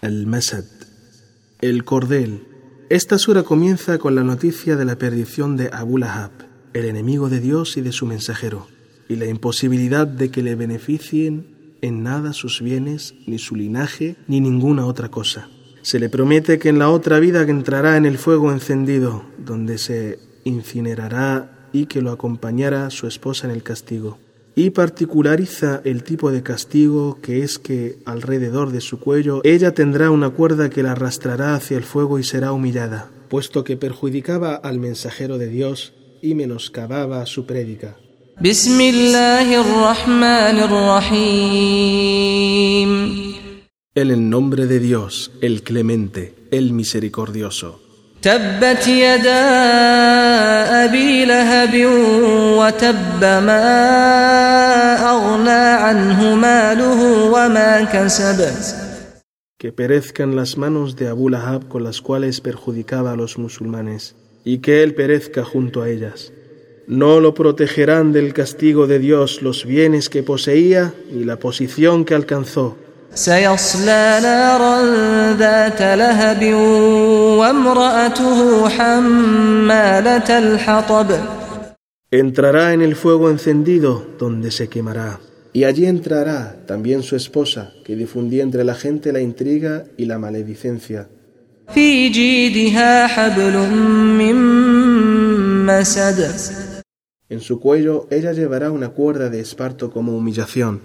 Al-Masad, el cordel. Esta sura comienza con la noticia de la perdición de Abu Lahab, el enemigo de Dios y de su mensajero, y la imposibilidad de que le beneficien en nada sus bienes, ni su linaje, ni ninguna otra cosa. Se le promete que en la otra vida entrará en el fuego encendido, donde se incinerará y que lo acompañará su esposa en el castigo y particulariza el tipo de castigo que es que alrededor de su cuello ella tendrá una cuerda que la arrastrará hacia el fuego y será humillada, puesto que perjudicaba al mensajero de Dios y menoscababa su prédica. En el nombre de Dios, el clemente, el misericordioso. وتب ما أغنى عنه ماله وما كسب Que perezcan las manos de Abu Lahab con las cuales perjudicaba a los musulmanes, y que él perezca junto a ellas. No lo protegerán del castigo de Dios los bienes que poseía ni la posición que alcanzó. سيصلى نارا ذات لهب وامرأته حمالة الحطب Entrará en el fuego encendido donde se quemará. Y allí entrará también su esposa, que difundía entre la gente la intriga y la maledicencia. En su cuello ella llevará una cuerda de esparto como humillación.